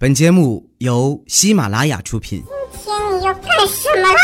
本节目由喜马拉雅出品。今天你要干什么啦？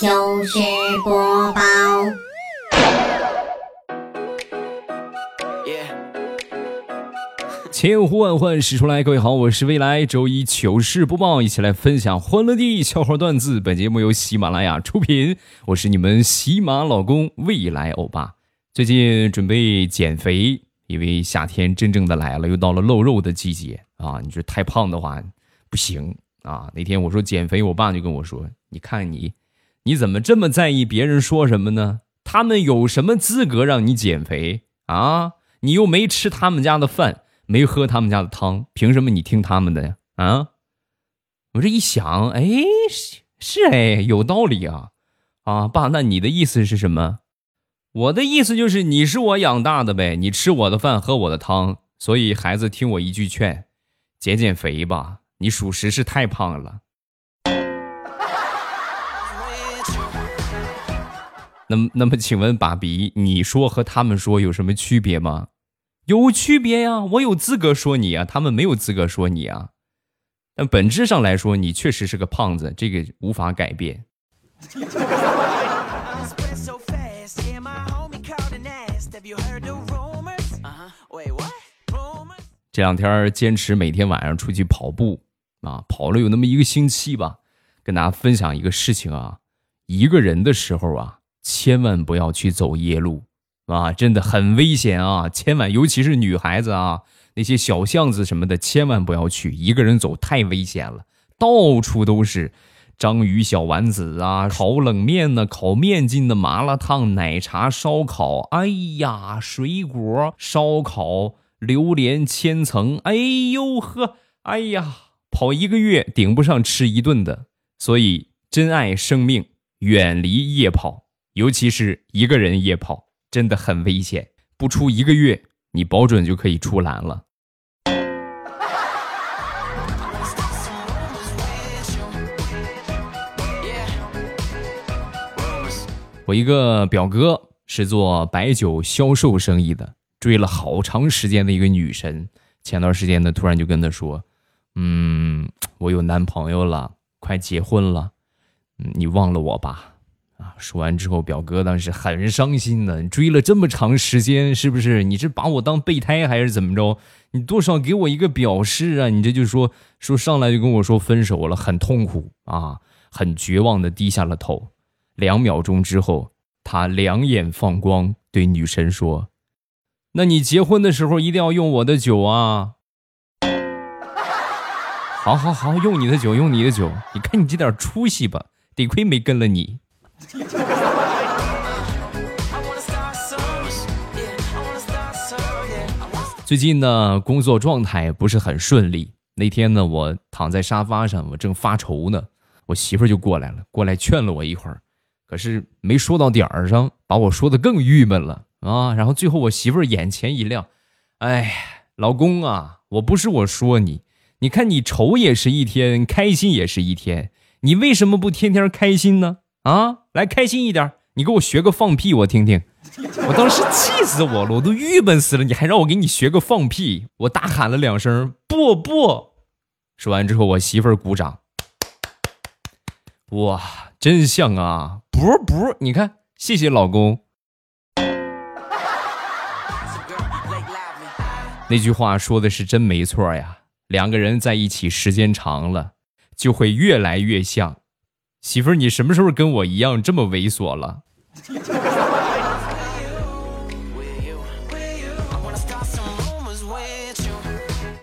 糗事播报，千呼万唤始出来，各位好，我是未来周一糗事播报，一起来分享欢乐的笑话段子。本节目由喜马拉雅出品，我是你们喜马老公未来欧巴。最近准备减肥，因为夏天真正的来了，又到了露肉的季节啊！你说太胖的话不行啊！那天我说减肥，我爸就跟我说：“你看你，你怎么这么在意别人说什么呢？他们有什么资格让你减肥啊？你又没吃他们家的饭。”没喝他们家的汤，凭什么你听他们的呀？啊！我这一想，哎，是是哎，有道理啊！啊，爸，那你的意思是什么？我的意思就是你是我养大的呗，你吃我的饭，喝我的汤，所以孩子听我一句劝，减减肥吧，你属实是太胖了。那么，那么，请问爸比，你说和他们说有什么区别吗？有区别呀，我有资格说你啊，他们没有资格说你啊。但本质上来说，你确实是个胖子，这个无法改变。这两天坚持每天晚上出去跑步啊，跑了有那么一个星期吧。跟大家分享一个事情啊，一个人的时候啊，千万不要去走夜路。啊，真的很危险啊！千万，尤其是女孩子啊，那些小巷子什么的，千万不要去，一个人走太危险了。到处都是章鱼小丸子啊，烤冷面呢，烤面筋的麻辣烫、奶茶、烧烤，哎呀，水果烧烤、榴莲千层，哎呦呵，哎呀，跑一个月顶不上吃一顿的。所以，珍爱生命，远离夜跑，尤其是一个人夜跑。真的很危险，不出一个月，你保准就可以出栏了。我一个表哥是做白酒销售生意的，追了好长时间的一个女神，前段时间呢，突然就跟他说：“嗯，我有男朋友了，快结婚了，你忘了我吧。”啊！说完之后，表哥当时很伤心的。追了这么长时间，是不是？你这把我当备胎还是怎么着？你多少给我一个表示啊！你这就说说上来就跟我说分手了，很痛苦啊，很绝望的低下了头。两秒钟之后，他两眼放光，对女神说：“那你结婚的时候一定要用我的酒啊！”好好好，用你的酒，用你的酒。你看你这点出息吧，得亏没跟了你。最近呢，工作状态不是很顺利。那天呢，我躺在沙发上，我正发愁呢，我媳妇就过来了，过来劝了我一会儿，可是没说到点儿上，把我说的更郁闷了啊。然后最后我媳妇儿眼前一亮，哎，老公啊，我不是我说你，你看你愁也是一天，开心也是一天，你为什么不天天开心呢？啊，来开心一点，你给我学个放屁，我听听。我当时气死我了，我都郁闷死了，你还让我给你学个放屁，我大喊了两声不不。说完之后，我媳妇儿鼓掌。哇，真像啊，不不，你看，谢谢老公。那句话说的是真没错呀，两个人在一起时间长了，就会越来越像。媳妇儿，你什么时候跟我一样这么猥琐了？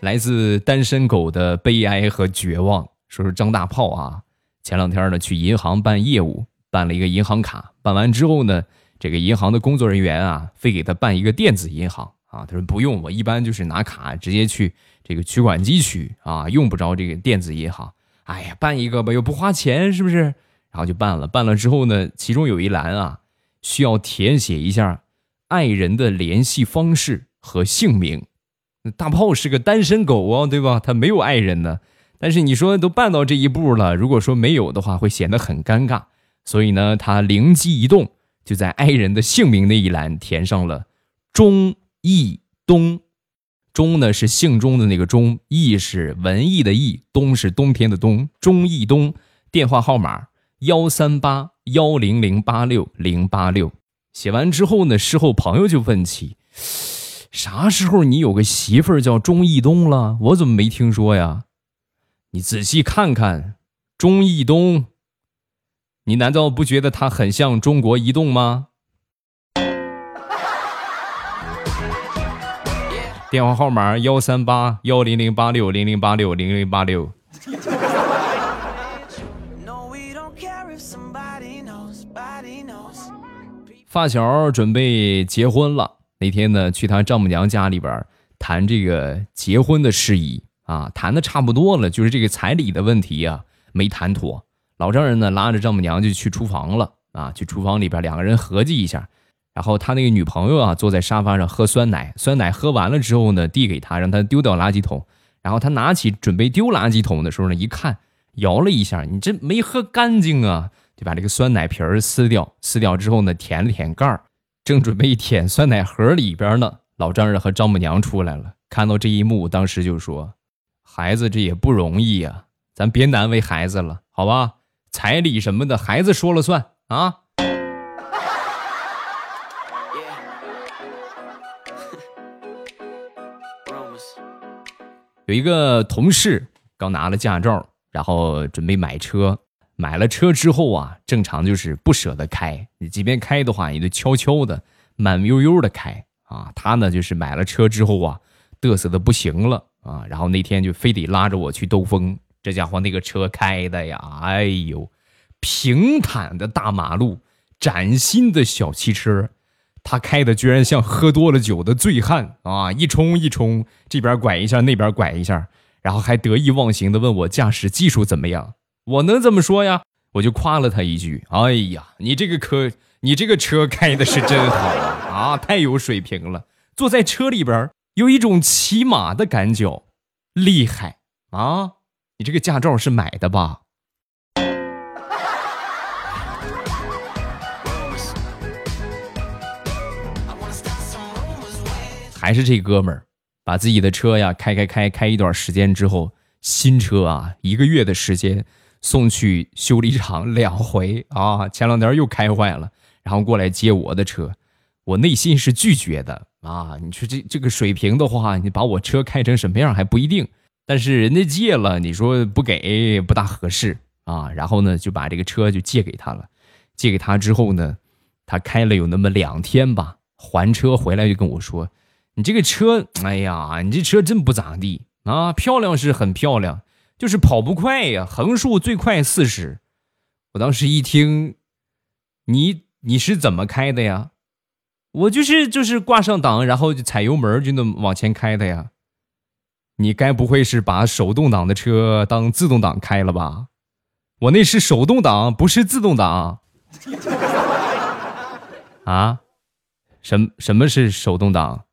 来自单身狗的悲哀和绝望。说是张大炮啊，前两天呢去银行办业务，办了一个银行卡，办完之后呢，这个银行的工作人员啊，非给他办一个电子银行啊。他说不用，我一般就是拿卡直接去这个取款机取啊，用不着这个电子银行。哎呀，办一个吧，又不花钱，是不是？然后就办了。办了之后呢，其中有一栏啊，需要填写一下爱人的联系方式和姓名。大炮是个单身狗啊，对吧？他没有爱人呢。但是你说都办到这一步了，如果说没有的话，会显得很尴尬。所以呢，他灵机一动，就在爱人的姓名那一栏填上了中易东。钟呢是姓钟的那个钟，易是文艺的艺，冬是冬天的冬，钟易东。电话号码幺三八幺零零八六零八六。写完之后呢，事后朋友就问起，啥时候你有个媳妇儿叫钟易东了？我怎么没听说呀？你仔细看看，钟易东，你难道不觉得他很像中国移动吗？电话号码幺三八幺零零八六零零八六零零八六。发小准备结婚了，那天呢去他丈母娘家里边谈这个结婚的事宜啊，谈的差不多了，就是这个彩礼的问题啊没谈妥。老丈人呢拉着丈母娘就去厨房了啊，去厨房里边两个人合计一下。然后他那个女朋友啊，坐在沙发上喝酸奶，酸奶喝完了之后呢，递给他，让他丢掉垃圾桶。然后他拿起准备丢垃圾桶的时候呢，一看，摇了一下，你这没喝干净啊，就把这个酸奶瓶儿撕掉。撕掉之后呢，舔了舔盖儿，正准备舔酸奶盒里边呢，老丈人和丈母娘出来了，看到这一幕，当时就说：“孩子这也不容易呀，咱别难为孩子了，好吧？彩礼什么的，孩子说了算啊。”有一个同事刚拿了驾照，然后准备买车。买了车之后啊，正常就是不舍得开。你即便开的话，也得悄悄的、慢悠悠的开啊。他呢，就是买了车之后啊，嘚瑟的不行了啊。然后那天就非得拉着我去兜风。这家伙那个车开的呀，哎呦，平坦的大马路，崭新的小汽车。他开的居然像喝多了酒的醉汉啊！一冲一冲，这边拐一下，那边拐一下，然后还得意忘形的问我驾驶技术怎么样？我能怎么说呀？我就夸了他一句：“哎呀，你这个车，你这个车开的是真好 啊，太有水平了！坐在车里边有一种骑马的感觉，厉害啊！你这个驾照是买的吧？”还是这哥们儿，把自己的车呀开开开开一段时间之后，新车啊一个月的时间送去修理厂两回啊，前两天又开坏了，然后过来接我的车，我内心是拒绝的啊！你说这这个水平的话，你把我车开成什么样还不一定，但是人家借了，你说不给不大合适啊。然后呢就把这个车就借给他了，借给他之后呢，他开了有那么两天吧，还车回来就跟我说。你这个车，哎呀，你这车真不咋地啊！漂亮是很漂亮，就是跑不快呀，横竖最快四十。我当时一听，你你是怎么开的呀？我就是就是挂上档，然后就踩油门就能往前开的呀。你该不会是把手动挡的车当自动挡开了吧？我那是手动挡，不是自动挡。啊？什什么是手动挡？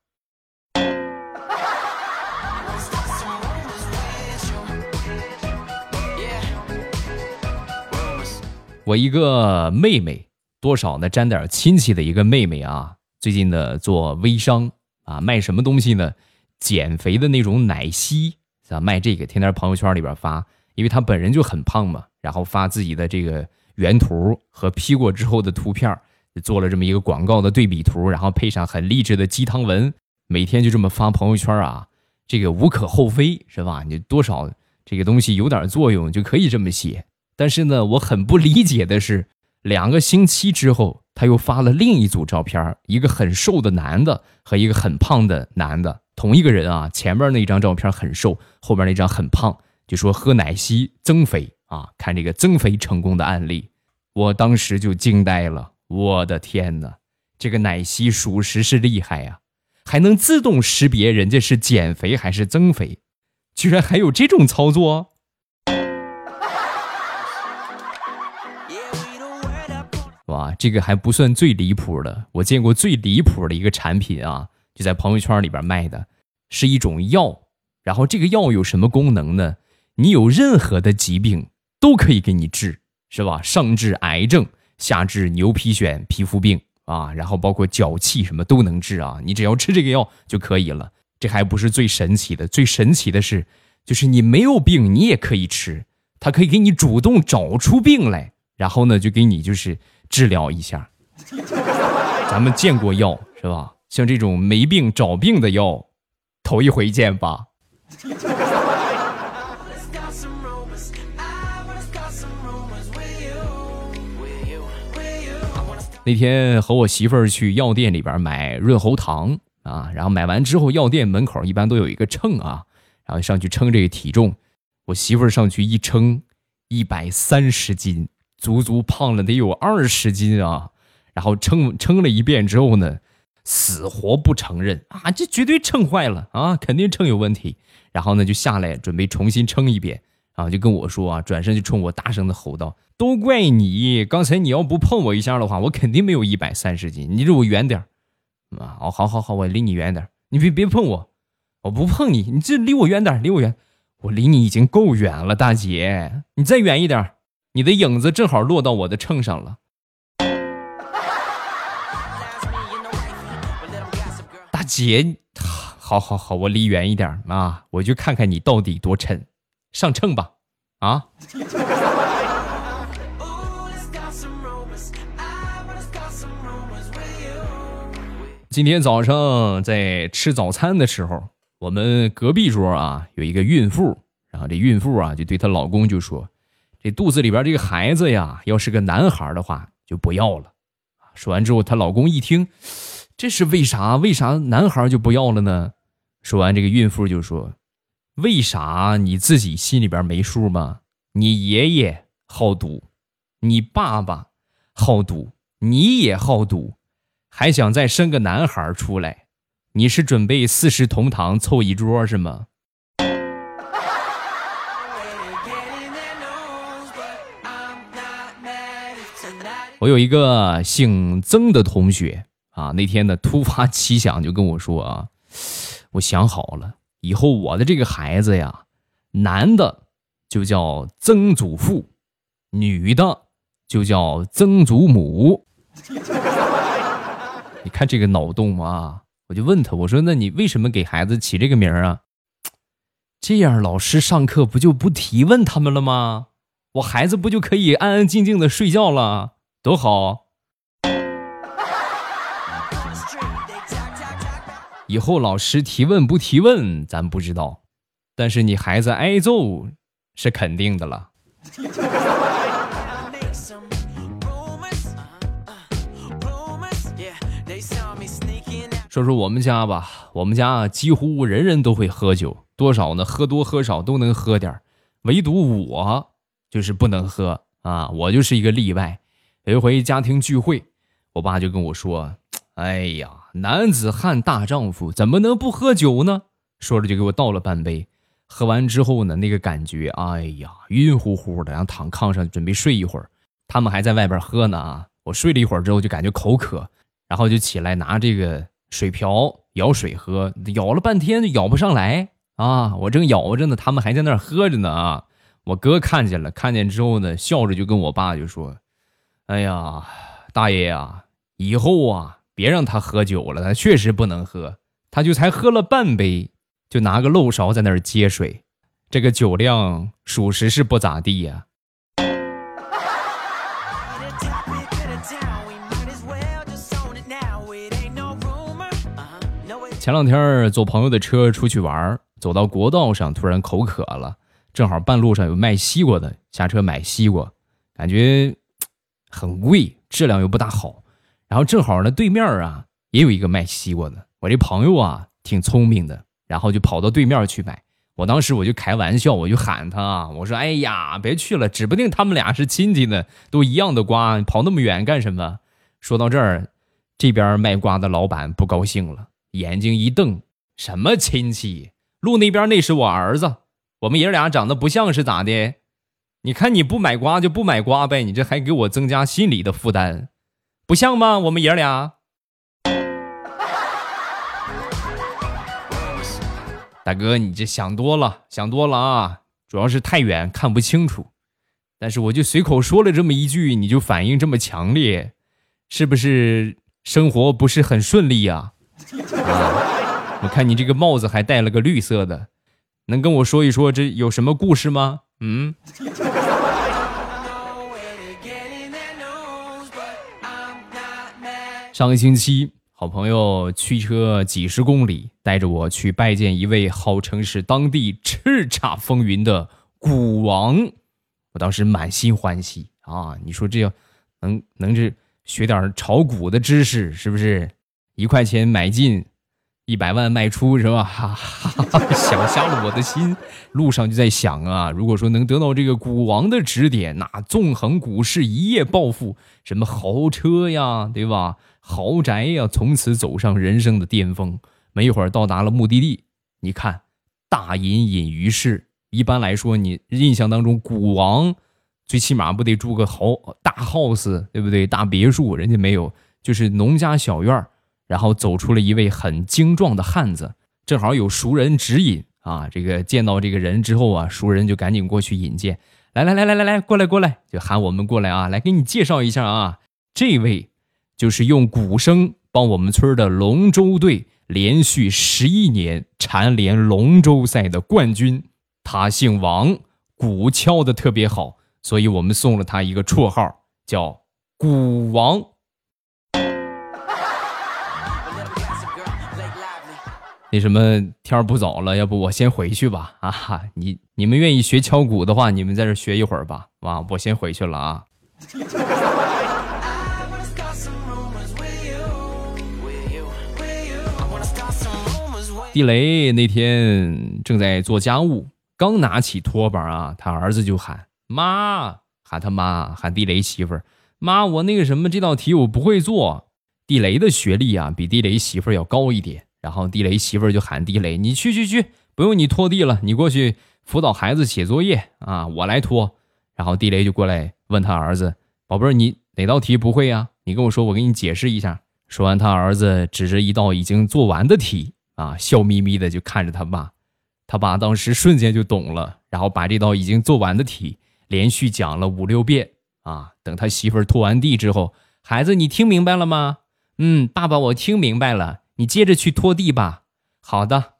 我一个妹妹，多少呢沾点亲戚的一个妹妹啊，最近呢做微商啊，卖什么东西呢？减肥的那种奶昔啊，卖这个，天天朋友圈里边发，因为她本人就很胖嘛，然后发自己的这个原图和 P 过之后的图片，做了这么一个广告的对比图，然后配上很励志的鸡汤文，每天就这么发朋友圈啊，这个无可厚非是吧？你多少这个东西有点作用就可以这么写。但是呢，我很不理解的是，两个星期之后，他又发了另一组照片，一个很瘦的男的和一个很胖的男的，同一个人啊。前面那张照片很瘦，后边那张很胖，就说喝奶昔增肥啊，看这个增肥成功的案例，我当时就惊呆了。我的天哪，这个奶昔属实是厉害呀，还能自动识别人家是减肥还是增肥，居然还有这种操作。啊，这个还不算最离谱的。我见过最离谱的一个产品啊，就在朋友圈里边卖的，是一种药。然后这个药有什么功能呢？你有任何的疾病都可以给你治，是吧？上治癌症，下治牛皮癣、皮肤病啊，然后包括脚气什么都能治啊。你只要吃这个药就可以了。这还不是最神奇的，最神奇的是，就是你没有病，你也可以吃，它可以给你主动找出病来，然后呢，就给你就是治疗一下。咱们见过药是吧？像这种没病找病的药，头一回见吧。那天和我媳妇儿去药店里边买润喉糖啊，然后买完之后，药店门口一般都有一个秤啊，然后上去称这个体重。我媳妇儿上去一称，一百三十斤，足足胖了得有二十斤啊。然后称称了一遍之后呢，死活不承认啊，这绝对称坏了啊，肯定秤有问题。然后呢就下来准备重新称一遍，然后就跟我说啊，转身就冲我大声的吼道。都怪你！刚才你要不碰我一下的话，我肯定没有一百三十斤。你离我远点啊！哦，好好好，我离你远点你别别碰我，我不碰你。你这离我远点离我远。我离你已经够远了，大姐，你再远一点你的影子正好落到我的秤上了。大姐，好好好，我离远一点啊，我就看看你到底多沉。上秤吧，啊！今天早上在吃早餐的时候，我们隔壁桌啊有一个孕妇，然后这孕妇啊就对她老公就说：“这肚子里边这个孩子呀，要是个男孩的话就不要了。”说完之后，她老公一听，这是为啥？为啥男孩就不要了呢？说完，这个孕妇就说：“为啥你自己心里边没数吗？你爷爷好赌，你爸爸好赌，你也好赌。”还想再生个男孩出来，你是准备四世同堂凑一桌是吗？我有一个姓曾的同学啊，那天呢突发奇想就跟我说啊，我想好了，以后我的这个孩子呀，男的就叫曾祖父，女的就叫曾祖母。你看这个脑洞啊！我就问他，我说：“那你为什么给孩子起这个名儿啊？这样老师上课不就不提问他们了吗？我孩子不就可以安安静静的睡觉了，多好！以后老师提问不提问咱不知道，但是你孩子挨揍是肯定的了。”说说我们家吧，我们家几乎人人都会喝酒，多少呢？喝多喝少都能喝点唯独我就是不能喝啊！我就是一个例外。有一回家庭聚会，我爸就跟我说：“哎呀，男子汉大丈夫，怎么能不喝酒呢？”说着就给我倒了半杯。喝完之后呢，那个感觉，哎呀，晕乎乎的，然后躺炕上准备睡一会儿。他们还在外边喝呢啊！我睡了一会儿之后就感觉口渴，然后就起来拿这个。水瓢舀水喝，舀了半天就舀不上来啊！我正舀着呢，他们还在那儿喝着呢啊！我哥看见了，看见之后呢，笑着就跟我爸就说：“哎呀，大爷呀，以后啊，别让他喝酒了，他确实不能喝，他就才喝了半杯，就拿个漏勺在那儿接水，这个酒量属实是不咋地呀。”前两天坐朋友的车出去玩，走到国道上，突然口渴了，正好半路上有卖西瓜的，下车买西瓜，感觉很贵，质量又不大好。然后正好呢，对面啊也有一个卖西瓜的，我这朋友啊挺聪明的，然后就跑到对面去买。我当时我就开玩笑，我就喊他，我说：“哎呀，别去了，指不定他们俩是亲戚呢，都一样的瓜，跑那么远干什么？”说到这儿，这边卖瓜的老板不高兴了。眼睛一瞪，什么亲戚？路那边那是我儿子，我们爷俩长得不像是咋的？你看你不买瓜就不买瓜呗，你这还给我增加心理的负担，不像吗？我们爷俩，大哥，你这想多了，想多了啊！主要是太远看不清楚，但是我就随口说了这么一句，你就反应这么强烈，是不是生活不是很顺利呀？啊，我看你这个帽子还戴了个绿色的，能跟我说一说这有什么故事吗？嗯。上个星期，好朋友驱车几十公里，带着我去拜见一位号称是当地叱咤风云的股王。我当时满心欢喜啊！你说这要能能这学点炒股的知识，是不是？一块钱买进，一百万卖出，是吧？哈 哈想瞎了我的心。路上就在想啊，如果说能得到这个股王的指点，那纵横股市，一夜暴富，什么豪车呀，对吧？豪宅呀，从此走上人生的巅峰。没一会儿到达了目的地，你看，大隐隐于市。一般来说，你印象当中，古王最起码不得住个豪大 house，对不对？大别墅，人家没有，就是农家小院然后走出了一位很精壮的汉子，正好有熟人指引啊。这个见到这个人之后啊，熟人就赶紧过去引荐，来来来来来来，过来过来，就喊我们过来啊，来给你介绍一下啊，这位。就是用鼓声帮我们村的龙舟队连续十一年蝉联龙舟赛的冠军，他姓王，鼓敲的特别好，所以我们送了他一个绰号，叫鼓王。那什么，天不早了，要不我先回去吧？啊哈，你你们愿意学敲鼓的话，你们在这学一会儿吧。啊，我先回去了啊。地雷那天正在做家务，刚拿起拖把啊，他儿子就喊妈，喊他妈，喊地雷媳妇儿妈，我那个什么这道题我不会做。地雷的学历啊比地雷媳妇儿要高一点，然后地雷媳妇儿就喊地雷，你去去去，不用你拖地了，你过去辅导孩子写作业啊，我来拖。然后地雷就过来问他儿子，宝贝儿，你哪道题不会呀？你跟我说，我给你解释一下。说完，他儿子指着一道已经做完的题。啊，笑眯眯的就看着他爸，他爸当时瞬间就懂了，然后把这道已经做完的题连续讲了五六遍。啊，等他媳妇儿拖完地之后，孩子，你听明白了吗？嗯，爸爸，我听明白了。你接着去拖地吧。好的。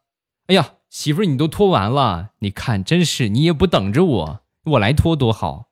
哎呀，媳妇儿，你都拖完了，你看，真是你也不等着我，我来拖多好。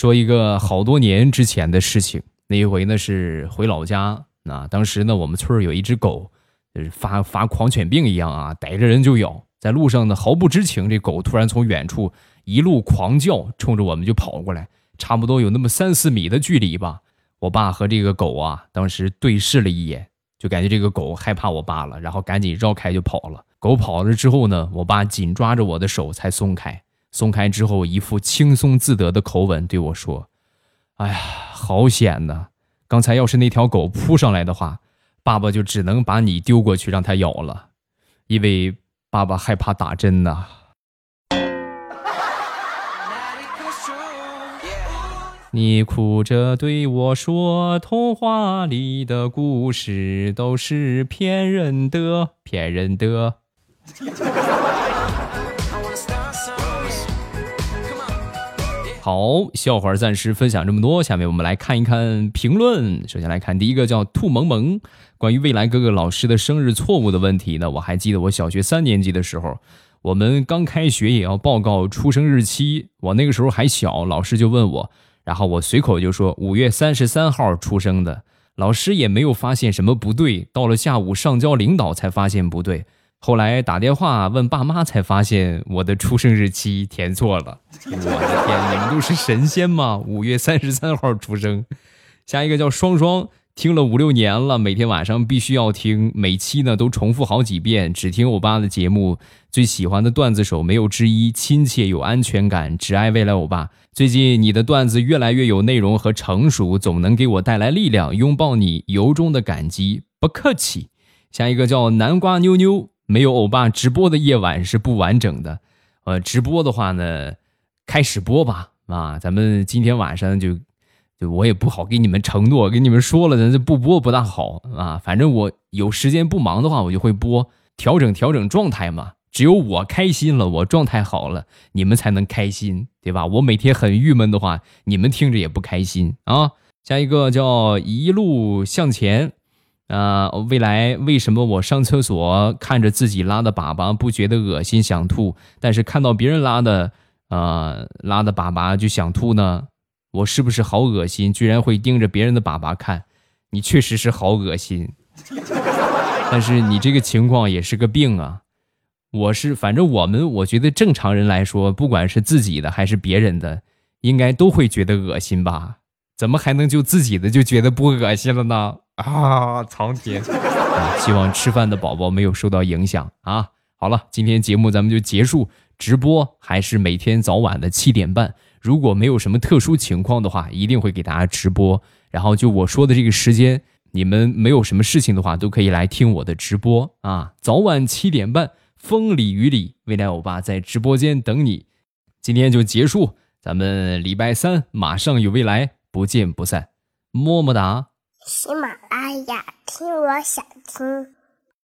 说一个好多年之前的事情，那一回呢是回老家，那当时呢我们村有一只狗，就是发发狂犬病一样啊，逮着人就咬，在路上呢毫不知情，这狗突然从远处一路狂叫，冲着我们就跑过来，差不多有那么三四米的距离吧。我爸和这个狗啊当时对视了一眼，就感觉这个狗害怕我爸了，然后赶紧绕开就跑了。狗跑了之后呢，我爸紧抓着我的手才松开。松开之后，一副轻松自得的口吻对我说：“哎呀，好险呐！刚才要是那条狗扑上来的话，爸爸就只能把你丢过去让它咬了，因为爸爸害怕打针呐。”你哭着对我说：“童话里的故事都是骗人的，骗人的。”好，笑话暂时分享这么多，下面我们来看一看评论。首先来看第一个叫兔萌萌，关于未来哥哥老师的生日错误的问题呢，我还记得我小学三年级的时候，我们刚开学也要报告出生日期，我那个时候还小，老师就问我，然后我随口就说五月三十三号出生的，老师也没有发现什么不对，到了下午上交领导才发现不对。后来打电话问爸妈，才发现我的出生日期填错了。我的天，你们都是神仙吗？五月三十三号出生。下一个叫双双，听了五六年了，每天晚上必须要听，每期呢都重复好几遍，只听欧巴的节目。最喜欢的段子手没有之一，亲切有安全感，只爱未来欧巴。最近你的段子越来越有内容和成熟，总能给我带来力量。拥抱你，由衷的感激，不客气。下一个叫南瓜妞妞。没有欧巴直播的夜晚是不完整的，呃，直播的话呢，开始播吧，啊，咱们今天晚上就，就我也不好给你们承诺，给你们说了，咱这不播不大好。啊，反正我有时间不忙的话，我就会播，调整调整状态嘛，只有我开心了，我状态好了，你们才能开心，对吧？我每天很郁闷的话，你们听着也不开心。啊。下一个叫一路向前，啊，未来为什么我上厕所看着自己拉的粑粑不觉得恶心想吐，但是看到别人拉的，啊，拉的粑粑就想吐呢？我是不是好恶心？居然会盯着别人的粑粑看？你确实是好恶心，但是你这个情况也是个病啊。我是，反正我们我觉得正常人来说，不管是自己的还是别人的，应该都会觉得恶心吧？怎么还能就自己的就觉得不恶心了呢？啊，苍天！希望吃饭的宝宝没有受到影响啊。好了，今天节目咱们就结束，直播还是每天早晚的七点半。如果没有什么特殊情况的话，一定会给大家直播。然后就我说的这个时间，你们没有什么事情的话，都可以来听我的直播啊，早晚七点半。风里雨里，未来欧巴在直播间等你。今天就结束，咱们礼拜三马上有未来，不见不散，么么哒。喜马拉雅，听我想听。